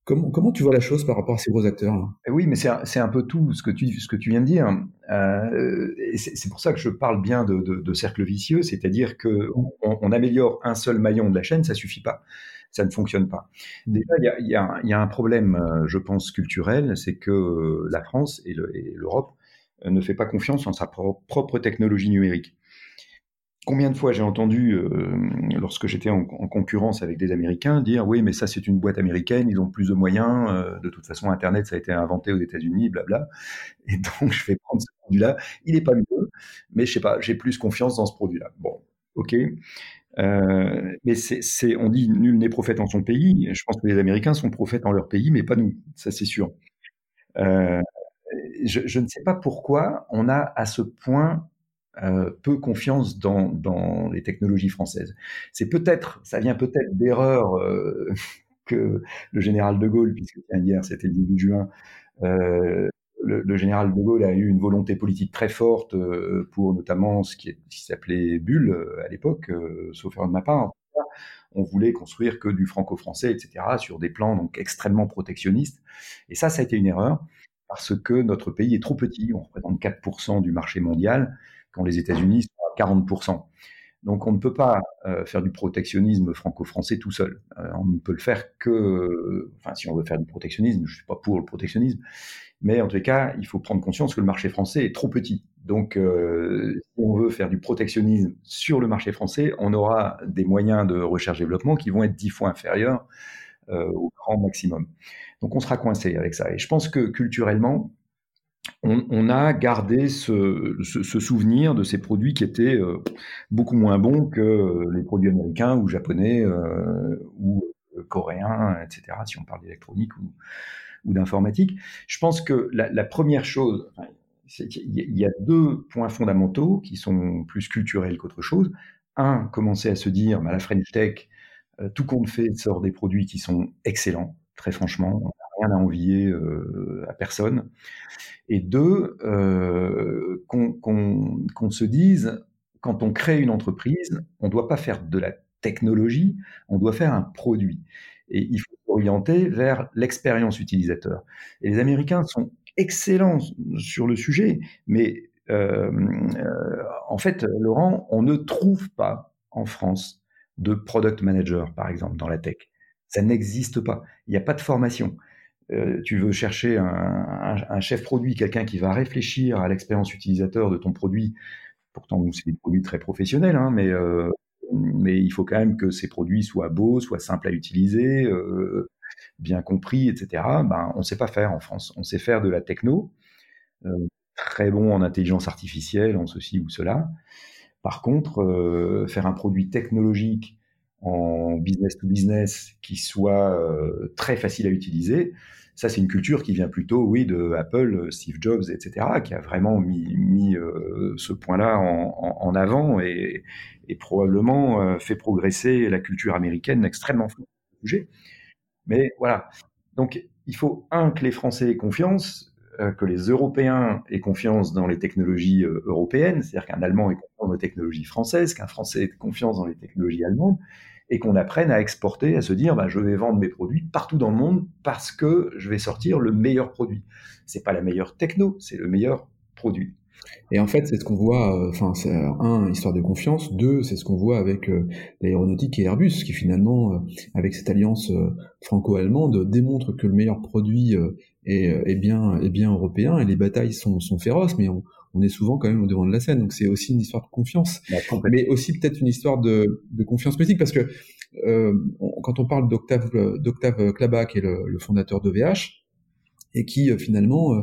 Comment, tu vois la chose par rapport à ces gros acteurs Oui, mais c'est un, peu tout ce que tu, ce que tu viens de dire. Euh, c'est pour ça que je parle bien de, cercle vicieux, c'est-à-dire que on, améliore un seul maillon de la chaîne, ça suffit pas, ça ne fonctionne pas. Déjà, il y a, un problème, je pense, culturel, c'est que la France et l'Europe euh, ne fait pas confiance en sa propre technologie numérique. Combien de fois j'ai entendu, euh, lorsque j'étais en, concurrence avec des Américains, dire oui, mais ça c'est une boîte américaine, ils ont plus de moyens, euh, de toute façon Internet ça a été inventé aux États-Unis, blabla. Et donc je vais prendre ce produit-là. Il n'est pas mieux, mais je sais pas, j'ai plus confiance dans ce produit-là. Bon, ok. Euh, mais on dit nul n'est prophète en son pays. Je pense que les Américains sont prophètes en leur pays, mais pas nous, ça c'est sûr. Je, ne sais pas pourquoi on a à ce point euh, peu confiance dans, les technologies françaises. C'est peut-être, ça vient peut-être d'erreurs euh, que le général de Gaulle, puisque hier c'était le 18 juin, euh, le, général de Gaulle a eu une volonté politique très forte pour notamment ce qui, s'appelait Bulle à l'époque, sauf erreur de ma part. On voulait construire que du franco-français, etc., sur des plans donc extrêmement protectionnistes. Et ça, ça a été une erreur parce que notre pays est trop petit. On représente 4% du marché mondial, les États-Unis sont à 40%. Donc on ne peut pas euh, faire du protectionnisme franco-français tout seul. Euh, on ne peut le faire que, enfin si on veut faire du protectionnisme, je suis pas pour le protectionnisme, mais en les cas, il faut prendre conscience que le marché français est trop petit. Donc euh, si on veut faire du protectionnisme sur le marché français, on aura des moyens de recherche-développement qui vont être dix fois inférieurs au grand maximum. Donc on sera coincé avec ça. Et je pense que culturellement, on, a gardé ce, souvenir de ces produits qui étaient euh, beaucoup moins bons que les produits américains ou japonais euh, ou coréens, etc., si on parle d'électronique ou, d'informatique. Je pense que la, première chose, qu'il y a deux points fondamentaux qui sont plus culturels qu'autre chose. Un, commencer à se dire, bah, la French Tech, euh, tout compte fait, sort des produits qui sont excellents très franchement, rien à envier euh, à personne. Et deux, euh, qu'on se dise, quand on crée une entreprise, on ne doit pas faire de la technologie, on doit faire un produit. Et il faut s'orienter vers l'expérience utilisateur. Et les Américains sont excellents sur le sujet, mais euh, en fait, Laurent, on ne trouve pas en France de product manager, par exemple, dans la tech. Ça n'existe pas. Il n'y a pas de formation. Euh, tu veux chercher un, chef produit, quelqu'un qui va réfléchir à l'expérience utilisateur de ton produit. Pourtant, c'est des produits très professionnels, hein, mais, euh, mais il faut quand même que ces produits soient beaux, soient simples à utiliser, euh, bien compris, etc. Ben, on ne sait pas faire en France. On sait faire de la techno, très bon en intelligence artificielle, en ceci ou cela. Par contre, faire un produit technologique en business to business qui soit euh, très facile à utiliser. Ça, c'est une culture qui vient plutôt, oui, de Apple, Steve Jobs, etc., qui a vraiment mis, euh, ce point-là en, avant et, probablement euh, fait progresser la culture américaine extrêmement sujet. Mais voilà. Donc, il faut, un, que les Français aient confiance, que les Européens aient confiance dans les technologies européennes, c'est-à-dire qu'un Allemand ait confiance dans les technologies françaises, qu'un Français ait confiance dans les technologies allemandes, et qu'on apprenne à exporter, à se dire bah, je vais vendre mes produits partout dans le monde parce que je vais sortir le meilleur produit. C'est pas la meilleure techno, c'est le meilleur produit. Et en fait, c'est ce qu'on voit, euh, enfin, c'est un, histoire de confiance, deux, c'est ce qu'on voit avec euh, l'aéronautique et Airbus, qui finalement, euh, avec cette alliance franco-allemande, démontre que le meilleur produit est, est, bien, est bien européen, et les batailles sont, sont féroces, mais on, on est souvent quand même au devant de la scène. Donc c'est aussi une histoire de confiance, bah, mais aussi peut-être une histoire de, confiance politique, parce que euh, quand on parle d'Octave d'Octave Klaba, qui est le, fondateur de VH, et qui euh, finalement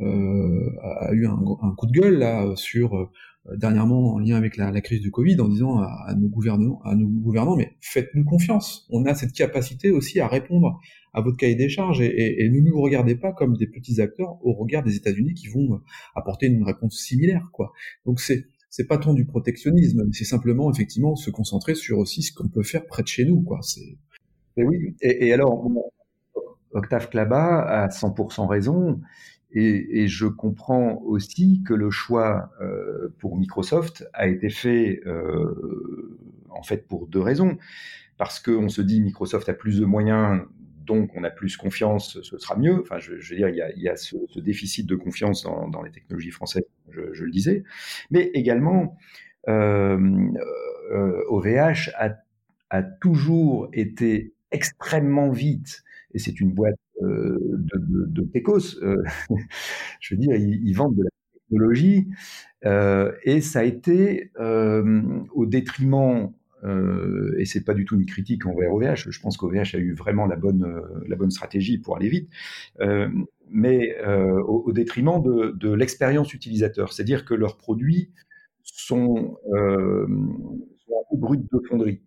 euh, a eu un, coup de gueule là sur dernièrement en lien avec la, crise du Covid en disant à, nos gouvernants, à nos gouvernants, mais faites-nous confiance. On a cette capacité aussi à répondre à votre cahier des charges et, ne nous regardez pas comme des petits acteurs au regard des États-Unis qui vont apporter une réponse similaire, quoi. Donc c'est c'est pas tant du protectionnisme, mais c'est simplement effectivement se concentrer sur aussi ce qu'on peut faire près de chez nous, quoi. C'est oui. Et, alors, Octave Klaba a 100% raison Et, je comprends aussi que le choix euh, pour Microsoft a été fait euh, en fait pour deux raisons. Parce qu'on se dit Microsoft a plus de moyens, donc on a plus confiance, ce sera mieux. Enfin, je, veux dire, il y a, ce, déficit de confiance dans, les technologies françaises, je, le disais. Mais également, euh, OVH a, a toujours été extrêmement vite, et c'est une boîte euh, de, de. Euh, je veux dire, ils, vendent de la technologie euh, et ça a été au détriment. et c'est pas du tout une critique envers OVH. Je pense qu'OVH a eu vraiment la bonne la bonne stratégie pour aller vite, mais au, au, détriment de, de l'expérience utilisateur. C'est-à-dire que leurs produits sont, sont un peu bruts de fonderie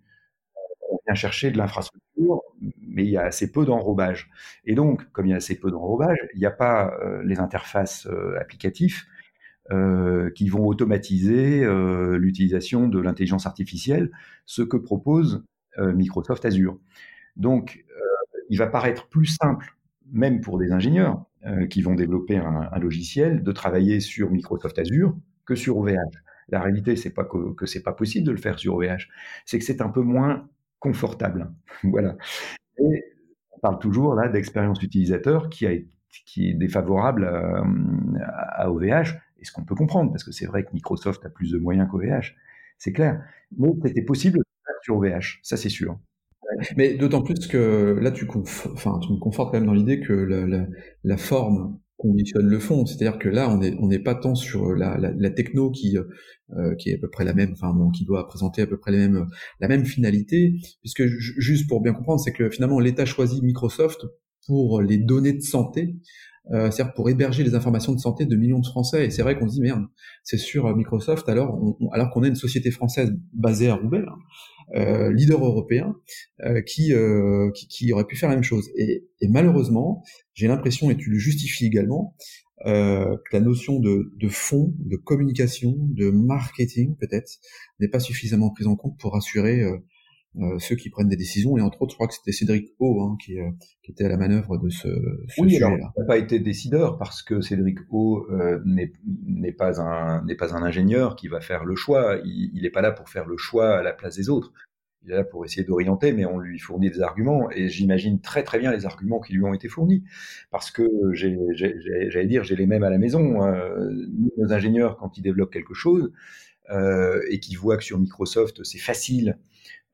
on vient chercher de l'infrastructure, mais il y a assez peu d'enrobage. Et donc, comme il y a assez peu d'enrobage, il n'y a pas euh, les interfaces euh, applicatives euh, qui vont automatiser l'utilisation de l'intelligence artificielle, ce que propose Microsoft Azure. Donc, il va paraître plus simple, même pour des ingénieurs qui vont développer un, un, logiciel, de travailler sur Microsoft Azure que sur OVH. La réalité, c'est pas que, que c'est pas possible de le faire sur OVH, c'est que c'est un peu moins confortable. voilà. On parle toujours là d'expérience utilisateur qui, est défavorable à, à, OVH, et ce qu'on peut comprendre, parce que c'est vrai que Microsoft a plus de moyens qu'OVH, c'est clair. Mais c'était possible sur OVH, ça c'est sûr. Mais d'autant plus que là, tu, tu me confortes quand même dans l'idée que la, forme le fond. C'est-à-dire que là, on n'est on est pas tant sur la, la, la techno qui euh, qui est à peu près la même, enfin bon, qui doit présenter à peu près les mêmes, la même finalité, puisque juste pour bien comprendre, c'est que finalement l'État choisit Microsoft pour les données de santé, euh, c'est-à-dire pour héberger les informations de santé de millions de Français. Et c'est vrai qu'on se dit merde, c'est sur Microsoft alors, on, alors qu'on est une société française basée à Roubaix, hein, euh, leader européen, euh, qui, euh, qui, qui aurait pu faire la même chose. Et, malheureusement, j'ai l'impression, et tu le justifies également, euh, que la notion de, de fond, de communication, de marketing peut-être, n'est pas suffisamment prise en compte pour rassurer euh, euh, ceux qui prennent des décisions. Et entre autres, je crois que c'était Cédric O hein, qui, euh, qui, était à la manœuvre de ce, ce oui, sujet-là. Il n'a pas été décideur parce que Cédric O euh, n'est pas un n'est pas un ingénieur qui va faire le choix. Il n'est pas là pour faire le choix à la place des autres il est là pour essayer d'orienter, mais on lui fournit des arguments, et j'imagine très très bien les arguments qui lui ont été fournis, parce que j'allais dire, j'ai les mêmes à la maison. Euh, nos ingénieurs, quand ils développent quelque chose, euh, et qui voient que sur Microsoft c'est facile,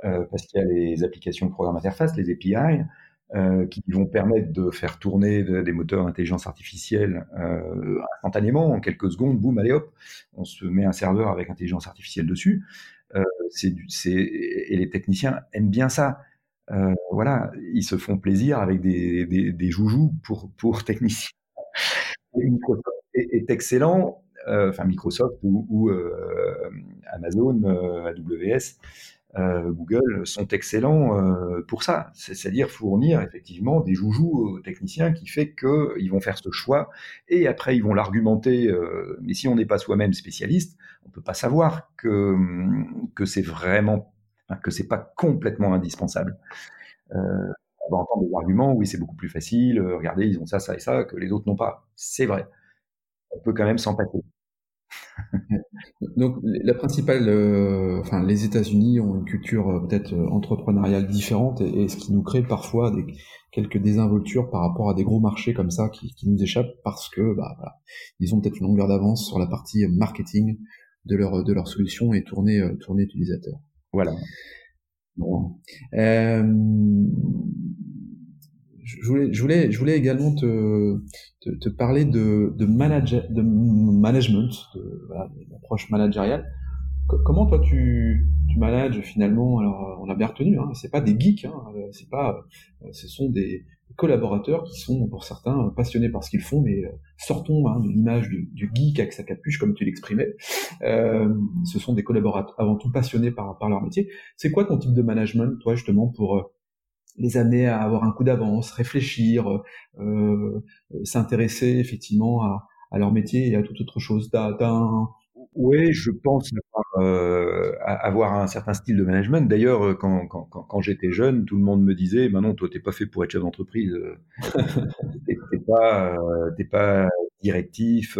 parce qu'il y a les applications de programme interface, les API, euh, qui vont permettre de faire tourner de, des moteurs d'intelligence artificielle euh, instantanément, en quelques secondes, boum, allez hop, on se met un serveur avec intelligence artificielle dessus. Euh, c'est, et les techniciens aiment bien ça. Euh, voilà, ils se font plaisir avec des, des, joujoux pour, pour techniciens. Et est, excellent, euh, enfin Microsoft ou, ou euh, Amazon, euh, AWS, euh, Google sont excellents euh, pour ça, c'est-à-dire fournir effectivement des joujoux aux techniciens qui fait qu'ils vont faire ce choix et après ils vont l'argumenter. Euh, mais si on n'est pas soi-même spécialiste, on peut pas savoir que que c'est vraiment que c'est pas complètement indispensable. Euh, on va entendre des arguments, oui c'est beaucoup plus facile, regardez ils ont ça, ça et ça que les autres n'ont pas. C'est vrai. On peut quand même s'en passer. Donc la principale, euh, enfin les États-Unis ont une culture euh, peut-être euh, entrepreneuriale différente et, et, ce qui nous crée parfois des, quelques désinvoltures par rapport à des gros marchés comme ça qui, qui nous échappent parce que bah, voilà, ils ont peut-être une longueur d'avance sur la partie marketing de leur de leur solution et tourner euh, tourner utilisateur. Voilà. Bon. Euh, je voulais, je voulais, je voulais également te, te, te parler de, de, manager, de management, de, voilà, managériale. comment toi tu, tu manages finalement? Alors, on a bien retenu, hein, c'est pas des geeks, hein, c'est pas, ce sont des collaborateurs qui sont pour certains passionnés par ce qu'ils font, mais sortons hein, de l'image du, du, geek avec sa capuche comme tu l'exprimais. Euh, ce sont des collaborateurs avant tout passionnés par, par leur métier. C'est quoi ton type de management, toi justement, pour les amener à avoir un coup d'avance, réfléchir, euh, s'intéresser effectivement à, à, leur métier et à toute autre chose. d'un oui, je pense avoir, euh, avoir, un certain style de management. D'ailleurs, euh, quand, quand, quand j'étais jeune, tout le monde me disait "Bah non, toi, t'es pas fait pour être chef d'entreprise. t'es pas, t'es pas, directif,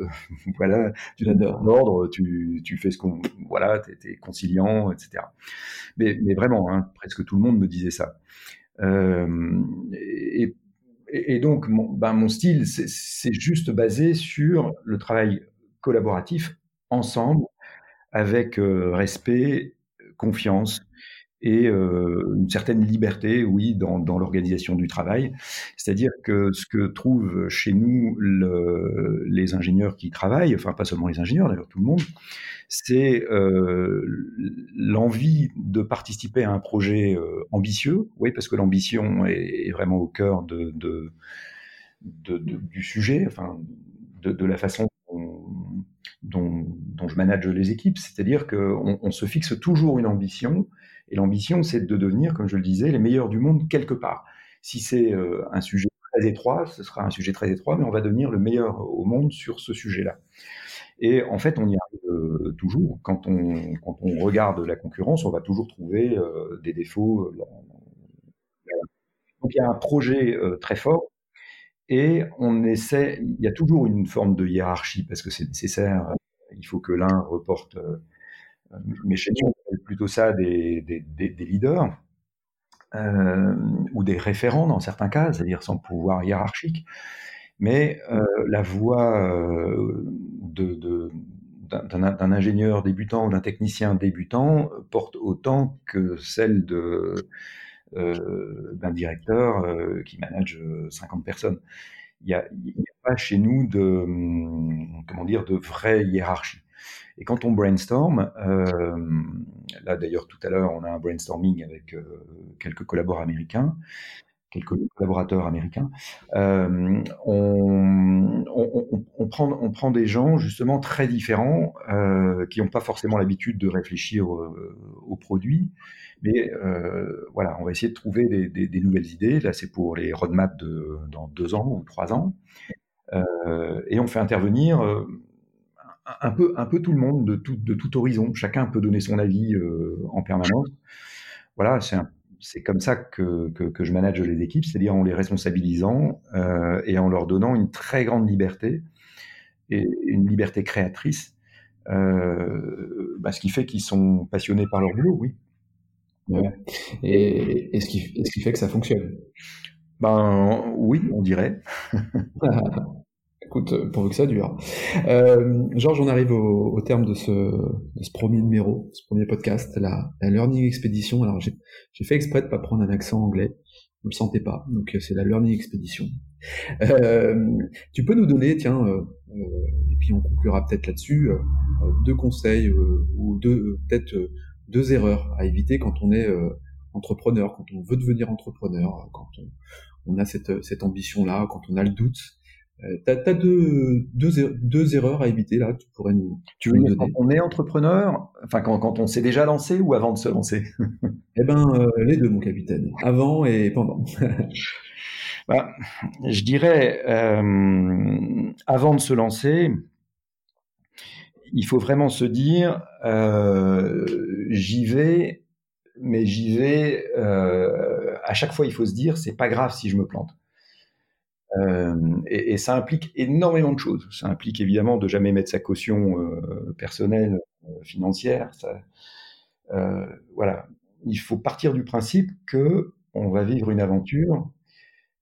voilà, tu donnes l'ordre, tu, tu fais ce qu'on, voilà, t'es es conciliant, etc. Mais, mais vraiment, hein, presque tout le monde me disait ça. et, et, donc, mon, ben, mon style, c'est juste basé sur le travail collaboratif ensemble, avec respect, confiance et une certaine liberté, oui, dans, l'organisation du travail. C'est-à-dire que ce que trouvent chez nous le, les ingénieurs qui travaillent, enfin pas seulement les ingénieurs, d'ailleurs tout le monde, c'est euh, l'envie de participer à un projet ambitieux, oui, parce que l'ambition est, vraiment au cœur de, du sujet, enfin de, la façon dont, je manage les équipes, c'est-à-dire qu'on on se fixe toujours une ambition et l'ambition, c'est de devenir, comme je le disais, les meilleurs du monde quelque part. Si c'est euh, un sujet très étroit, ce sera un sujet très étroit, mais on va devenir le meilleur au monde sur ce sujet-là. Et en fait, on y arrive euh, toujours. Quand on, quand on regarde la concurrence, on va toujours trouver euh, des défauts. Donc il y a un projet très fort et on essaie, il y a toujours une forme de hiérarchie parce que c'est nécessaire. Il faut que l'un reporte mais chez nous, on appelle plutôt ça des, leaders euh, ou des référents dans certains cas, c'est-à-dire sans pouvoir hiérarchique. Mais euh, la voix euh, d'un ingénieur débutant ou d'un technicien débutant porte autant que celle euh, d'un directeur euh, qui manage 50 personnes. Il n'y a, pas chez nous de hum, comment dire de vraie hiérarchie. Et quand on brainstorm, euh, là d'ailleurs tout à l'heure on a un brainstorming avec euh, quelques collaborateurs américains, quelques collaborateurs américains, euh, on, prend, des gens justement très différents euh, qui n'ont pas forcément l'habitude de réfléchir au, produit, mais euh, voilà, on va essayer de trouver des, nouvelles idées. Là, c'est pour les roadmaps de dans deux ans ou trois ans, et on fait intervenir un peu, un tout le monde de tout, horizon. Chacun peut donner son avis en permanence. Voilà, c'est comme ça que, que, que, je manage les équipes, c'est-à-dire en les responsabilisant euh, et en leur donnant une très grande liberté et une liberté créatrice, euh, bah, ce qui fait qu'ils sont passionnés par leur boulot, oui. Ouais. Et, et, ce qui, ce qui fait que ça fonctionne? Ben oui, on dirait. écoute, euh, pourvu que ça dure. Euh, Georges, on arrive au, terme de ce, de ce, premier numéro, ce premier podcast, la, la Learning Expedition. Alors, j'ai fait exprès de pas prendre un accent anglais. Vous le sentez pas. Donc, euh, c'est la Learning Expedition. Euh, tu peux nous donner, tiens, euh, et puis on conclura peut-être là-dessus, deux conseils ou deux, peut-être deux erreurs à éviter quand on est entrepreneur, quand on veut devenir entrepreneur, quand on, on a cette, cette ambition-là, quand on a le doute. Euh, t'as as deux, deux, deux, erreurs à éviter là, tu pourrais nous. Tu veux dire quand on est entrepreneur, enfin quand, quand on s'est déjà lancé ou avant de se lancer? Eh ben euh, les deux, mon capitaine, avant et pendant. bah, je dirais euh, avant de se lancer, il faut vraiment se dire euh, j'y vais, mais j'y vais. À chaque fois, il faut se dire c'est pas grave si je me plante. Euh, et, ça implique énormément de choses. Ça implique évidemment de jamais mettre sa caution euh, personnelle, euh, financière. Voilà, il faut partir du principe que on va vivre une aventure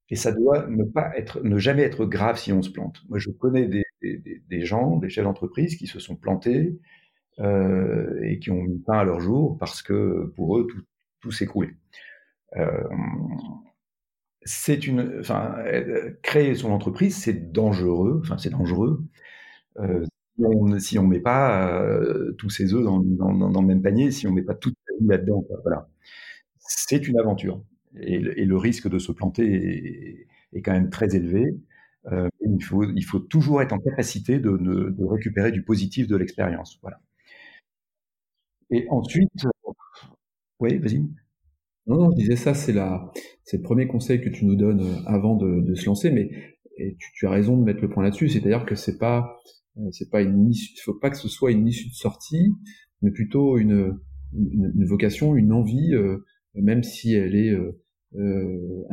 et ça doit ne pas être, ne jamais être grave si on se plante. Moi, je connais des, gens, des chefs d'entreprise qui se sont plantés et qui ont mis pain à leur jour parce que pour eux tout, tout Euh, euh, créer son entreprise, c'est dangereux. Enfin, c'est dangereux. Euh, si on met pas euh, tous ses œufs dans, le même panier, si on met pas toute sa vie là-dedans, voilà. C'est une aventure. Et, le risque de se planter est, quand même très élevé. Il, faut, il faut toujours être en capacité de récupérer du positif de l'expérience. Voilà. Et ensuite, oui, vas-y. Non, non, je disais ça, c'est la, c'est le premier conseil que tu nous donnes euh, avant de, de se lancer, mais tu, tu, as raison de mettre le point là-dessus, c'est-à-dire que c'est pas, euh, c'est pas une issue, faut pas que ce soit une issue de sortie, mais plutôt une, une, vocation, une envie, euh, même si elle est euh,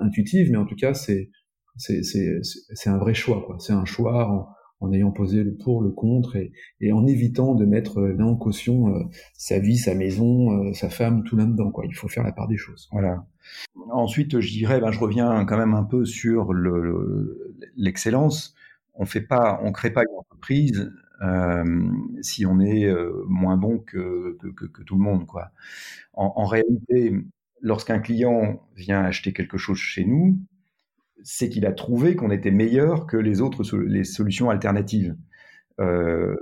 intuitive, mais en tout cas c'est, c'est c'est un vrai choix quoi. C'est un choix en, ayant posé le pour, le contre et, et en évitant de mettre là en caution sa vie, sa maison, sa femme, tout là-dedans quoi. Il faut faire la part des choses. Voilà. Ensuite, je dirais, ben, je reviens quand même un peu sur l'excellence. Le, on fait pas, on crée pas une entreprise euh, si on est euh, moins bon que, que, que, tout le monde. Quoi. En, en réalité, lorsqu'un client vient acheter quelque chose chez nous, c'est qu'il a trouvé qu'on était meilleur que les autres les solutions alternatives. Euh,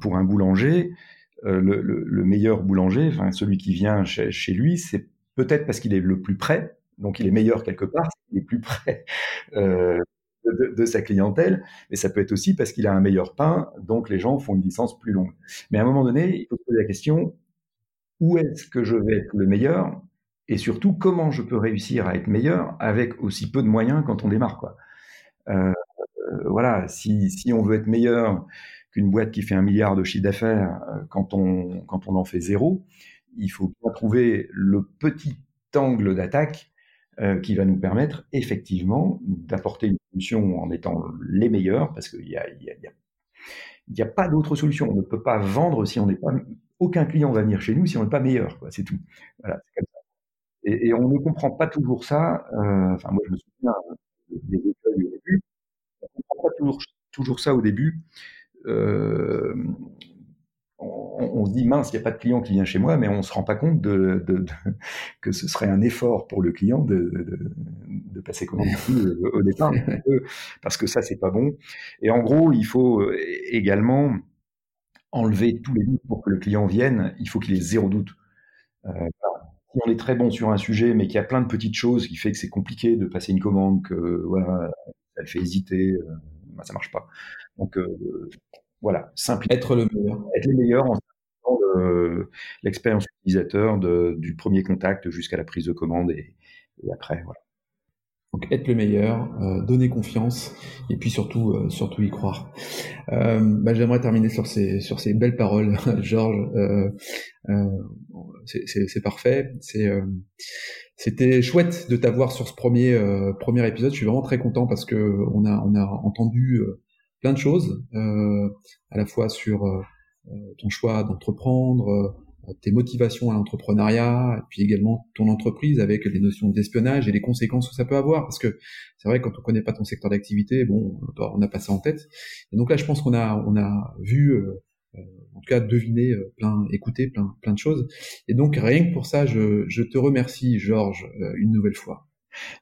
pour un boulanger, euh, le, le, le, meilleur boulanger, enfin celui qui vient chez, lui, c'est peut-être parce qu'il est le plus près, donc il est meilleur quelque part, il est plus près euh, de, de, sa clientèle, mais ça peut être aussi parce qu'il a un meilleur pain, donc les gens font une distance plus longue. Mais à un moment donné, il faut se poser la question, où est-ce que je vais être le meilleur? Et surtout comment je peux réussir à être meilleur avec aussi peu de moyens quand on démarre. Quoi. Euh, voilà, si, on veut être meilleur qu'une boîte qui fait un milliard de chiffre d'affaires euh, quand on, quand on en fait zéro, il faut bien trouver le petit angle d'attaque euh, qui va nous permettre effectivement d'apporter une solution en étant les meilleurs, parce qu'il n'y a, y a, y a, pas d'autre solution. On ne peut pas vendre si on n'est pas... Aucun client va venir chez nous si on n'est pas meilleur, c'est tout. Voilà, c'est comme ça. Et, et, on ne comprend pas toujours ça. Euh, enfin, moi, je me souviens des écoles au début. On ne comprend pas toujours, toujours ça au début. Euh, on, on, se dit mince, il n'y a pas de client qui vient chez moi, mais on se rend pas compte de, de, de, que ce serait un effort pour le client de, passer commande euh, au départ, parce que ça c'est pas bon. Et en gros, il faut euh, également enlever tous les doutes pour que le client vienne. Il faut qu'il ait zéro doute. Euh, si on est très bon sur un sujet, mais qu'il y a plein de petites choses qui fait que c'est compliqué de passer une commande, que voilà, ça fait hésiter, euh, ça marche pas. Donc euh, voilà, simple. Être le meilleur. Être le meilleur en l'expérience utilisateur de, du premier contact jusqu'à la prise de commande et, et après, voilà. Donc être le meilleur, euh, donner confiance et puis surtout euh, surtout y croire. Euh, bah, J'aimerais terminer sur ces sur ces belles paroles, Georges. Euh, euh, c'est parfait. C'est c'était chouette de t'avoir sur ce premier premier épisode. Je suis vraiment très content parce que on a on a entendu plein de choses à la fois sur ton choix d'entreprendre tes motivations à l'entrepreneuriat, puis également ton entreprise avec les notions d'espionnage et les conséquences que ça peut avoir, parce que c'est vrai quand on connaît pas ton secteur d'activité, bon, on n'a pas ça en tête. Et donc là, je pense qu'on a on a vu, euh, euh, en tout cas deviné euh, plein, écouté plein plein de choses. Et donc rien que pour ça, je, je te remercie, Georges, une nouvelle fois.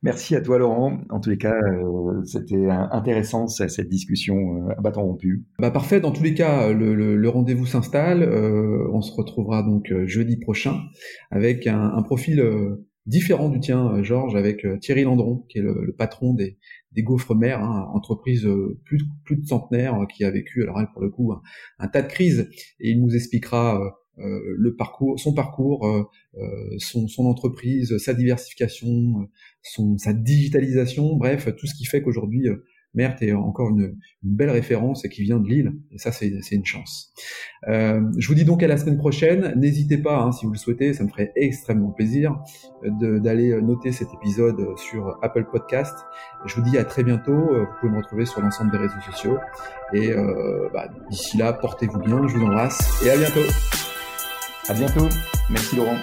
Merci à toi Laurent. En tous les cas, euh, c'était intéressant cette discussion euh, à bâton rompu. Bah parfait. Dans tous les cas, le, le, le rendez-vous s'installe. Euh, on se retrouvera donc euh, jeudi prochain avec un, un profil euh, différent du tien, Georges, avec Thierry Landron, qui est le, le patron des, des gaufres mères, hein, entreprise plus de, plus de centenaire qui a vécu alors pour le coup un, un tas de crises et il nous expliquera le parcours, son parcours, euh, euh, son, son, entreprise, sa diversification, son, sa digitalisation, bref, tout ce qui fait qu'aujourd'hui, Mert est encore une, une, belle référence et qui vient de Lille. Et ça, c'est une chance. Euh, je vous dis donc à la semaine prochaine. N'hésitez pas, hein, si vous le souhaitez, ça me ferait extrêmement plaisir d'aller noter cet épisode sur Apple Podcast. Je vous dis à très bientôt. Vous pouvez me retrouver sur l'ensemble des réseaux sociaux. Et euh, bah, d'ici là, portez-vous bien. Je vous embrasse et à bientôt. À bientôt. Merci Laurent.